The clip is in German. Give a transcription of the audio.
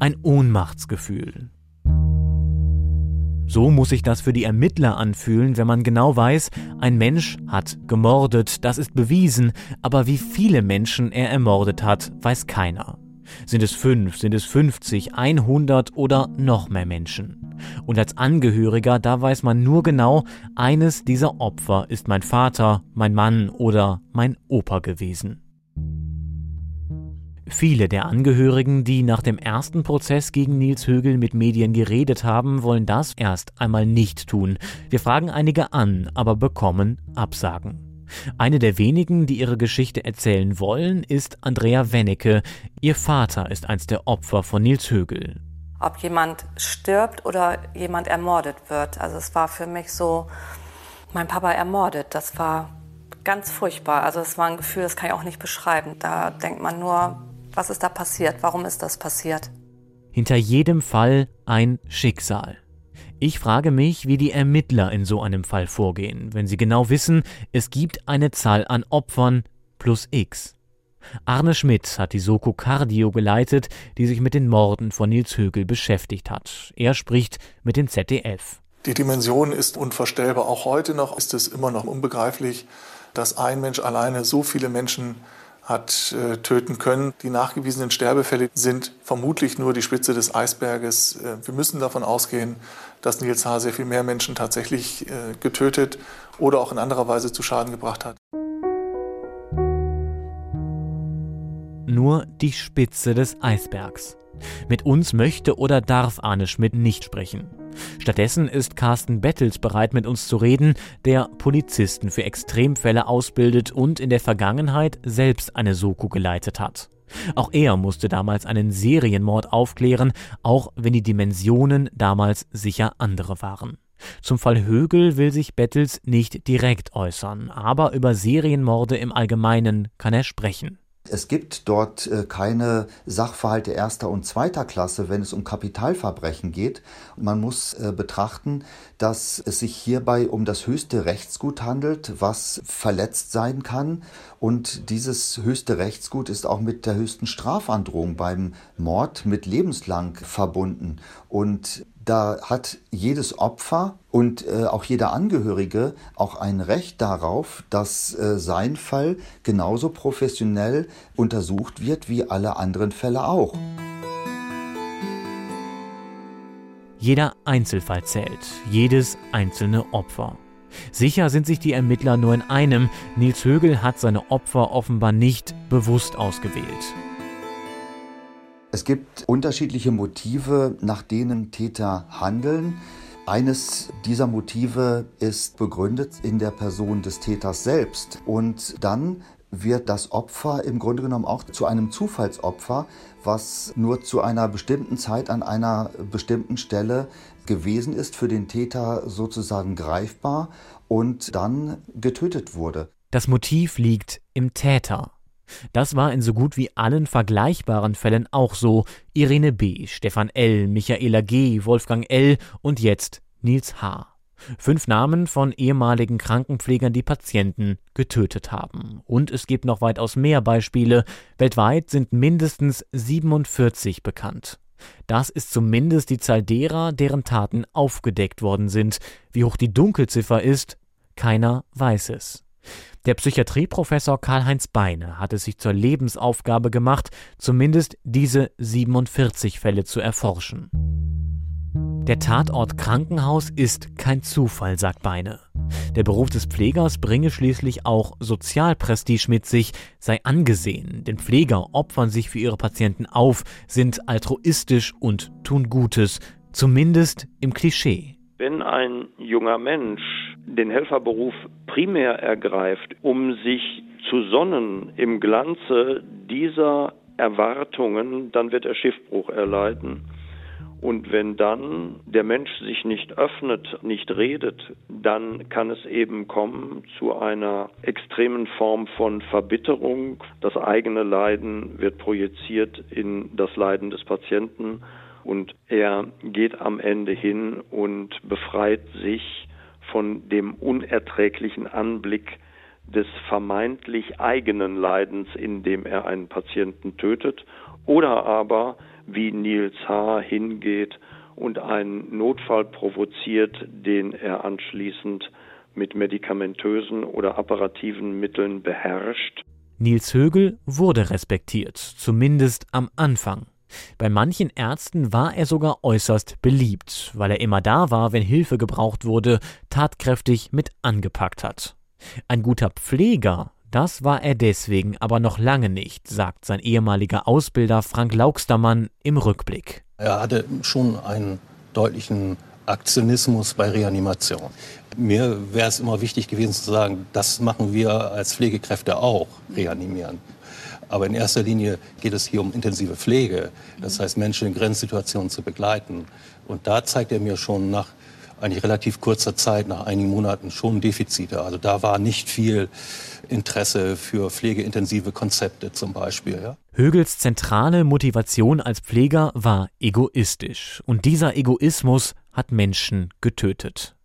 ein Ohnmachtsgefühl. So muss sich das für die Ermittler anfühlen, wenn man genau weiß, ein Mensch hat gemordet, das ist bewiesen, aber wie viele Menschen er ermordet hat, weiß keiner. Sind es fünf, sind es 50, 100 oder noch mehr Menschen? Und als Angehöriger, da weiß man nur genau, eines dieser Opfer ist mein Vater, mein Mann oder mein Opa gewesen. Viele der Angehörigen, die nach dem ersten Prozess gegen Nils Högel mit Medien geredet haben, wollen das erst einmal nicht tun. Wir fragen einige an, aber bekommen Absagen. Eine der wenigen, die ihre Geschichte erzählen wollen, ist Andrea Wennecke. Ihr Vater ist eins der Opfer von Nils Högel. Ob jemand stirbt oder jemand ermordet wird. Also es war für mich so, mein Papa ermordet. Das war ganz furchtbar. Also es war ein Gefühl, das kann ich auch nicht beschreiben. Da denkt man nur, was ist da passiert? Warum ist das passiert? Hinter jedem Fall ein Schicksal. Ich frage mich, wie die Ermittler in so einem Fall vorgehen, wenn sie genau wissen, es gibt eine Zahl an Opfern plus X. Arne Schmidt hat die Soko Cardio geleitet, die sich mit den Morden von Nils Högel beschäftigt hat. Er spricht mit dem ZDF. Die Dimension ist unvorstellbar. Auch heute noch ist es immer noch unbegreiflich, dass ein Mensch alleine so viele Menschen hat äh, töten können. Die nachgewiesenen Sterbefälle sind vermutlich nur die Spitze des Eisberges. Äh, wir müssen davon ausgehen, dass Nils H. sehr viel mehr Menschen tatsächlich äh, getötet oder auch in anderer Weise zu Schaden gebracht hat. Nur die Spitze des Eisbergs. Mit uns möchte oder darf Arne Schmidt nicht sprechen. Stattdessen ist Carsten Bettels bereit, mit uns zu reden, der Polizisten für Extremfälle ausbildet und in der Vergangenheit selbst eine Soko geleitet hat. Auch er musste damals einen Serienmord aufklären, auch wenn die Dimensionen damals sicher andere waren. Zum Fall Högel will sich Bettels nicht direkt äußern, aber über Serienmorde im Allgemeinen kann er sprechen. Es gibt dort äh, keine Sachverhalte erster und zweiter Klasse, wenn es um Kapitalverbrechen geht. Man muss äh, betrachten, dass es sich hierbei um das höchste Rechtsgut handelt, was verletzt sein kann. Und dieses höchste Rechtsgut ist auch mit der höchsten Strafandrohung beim Mord mit lebenslang verbunden. Und da hat jedes Opfer und äh, auch jeder Angehörige auch ein Recht darauf, dass äh, sein Fall genauso professionell untersucht wird wie alle anderen Fälle auch. Jeder Einzelfall zählt, jedes einzelne Opfer. Sicher sind sich die Ermittler nur in einem, Nils Högel hat seine Opfer offenbar nicht bewusst ausgewählt. Es gibt unterschiedliche Motive, nach denen Täter handeln. Eines dieser Motive ist begründet in der Person des Täters selbst. Und dann wird das Opfer im Grunde genommen auch zu einem Zufallsopfer, was nur zu einer bestimmten Zeit an einer bestimmten Stelle gewesen ist, für den Täter sozusagen greifbar und dann getötet wurde. Das Motiv liegt im Täter. Das war in so gut wie allen vergleichbaren Fällen auch so. Irene B., Stefan L., Michaela G., Wolfgang L. und jetzt Nils H. Fünf Namen von ehemaligen Krankenpflegern, die Patienten getötet haben. Und es gibt noch weitaus mehr Beispiele. Weltweit sind mindestens 47 bekannt. Das ist zumindest die Zahl derer, deren Taten aufgedeckt worden sind. Wie hoch die Dunkelziffer ist, keiner weiß es. Der Psychiatrieprofessor Karl-Heinz Beine hat es sich zur Lebensaufgabe gemacht, zumindest diese 47 Fälle zu erforschen. Der Tatort Krankenhaus ist kein Zufall, sagt Beine. Der Beruf des Pflegers bringe schließlich auch Sozialprestige mit sich, sei angesehen, denn Pfleger opfern sich für ihre Patienten auf, sind altruistisch und tun Gutes, zumindest im Klischee. Wenn ein junger Mensch den Helferberuf primär ergreift, um sich zu sonnen im Glanze dieser Erwartungen, dann wird er Schiffbruch erleiden. Und wenn dann der Mensch sich nicht öffnet, nicht redet, dann kann es eben kommen zu einer extremen Form von Verbitterung. Das eigene Leiden wird projiziert in das Leiden des Patienten und er geht am Ende hin und befreit sich von dem unerträglichen Anblick des vermeintlich eigenen Leidens, indem er einen Patienten tötet, oder aber wie Nils H. hingeht und einen Notfall provoziert, den er anschließend mit medikamentösen oder apparativen Mitteln beherrscht. Nils Högel wurde respektiert, zumindest am Anfang. Bei manchen Ärzten war er sogar äußerst beliebt, weil er immer da war, wenn Hilfe gebraucht wurde, tatkräftig mit angepackt hat. Ein guter Pfleger, das war er deswegen aber noch lange nicht, sagt sein ehemaliger Ausbilder Frank Laugstermann im Rückblick. Er hatte schon einen deutlichen Aktionismus bei Reanimation. Mir wäre es immer wichtig gewesen zu sagen, das machen wir als Pflegekräfte auch, reanimieren. Aber in erster Linie geht es hier um intensive Pflege, das heißt Menschen in Grenzsituationen zu begleiten. Und da zeigt er mir schon nach eigentlich relativ kurzer Zeit, nach einigen Monaten, schon Defizite. Also da war nicht viel Interesse für pflegeintensive Konzepte zum Beispiel. Ja. Högels zentrale Motivation als Pfleger war egoistisch. Und dieser Egoismus hat Menschen getötet.